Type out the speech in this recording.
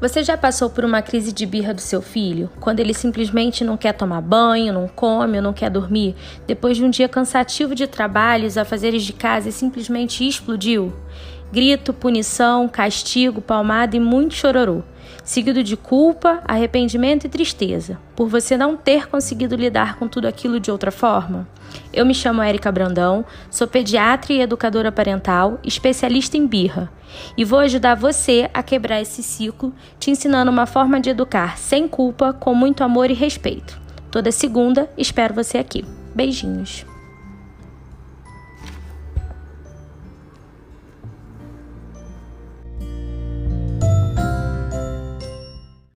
Você já passou por uma crise de birra do seu filho? Quando ele simplesmente não quer tomar banho, não come ou não quer dormir? Depois de um dia cansativo de trabalhos, afazeres de casa e simplesmente explodiu? Grito, punição, castigo, palmada e muito chororô seguido de culpa, arrependimento e tristeza, por você não ter conseguido lidar com tudo aquilo de outra forma? Eu me chamo Érica Brandão, sou pediatra e educadora parental, especialista em birra, e vou ajudar você a quebrar esse ciclo, te ensinando uma forma de educar sem culpa, com muito amor e respeito. Toda segunda, espero você aqui. Beijinhos.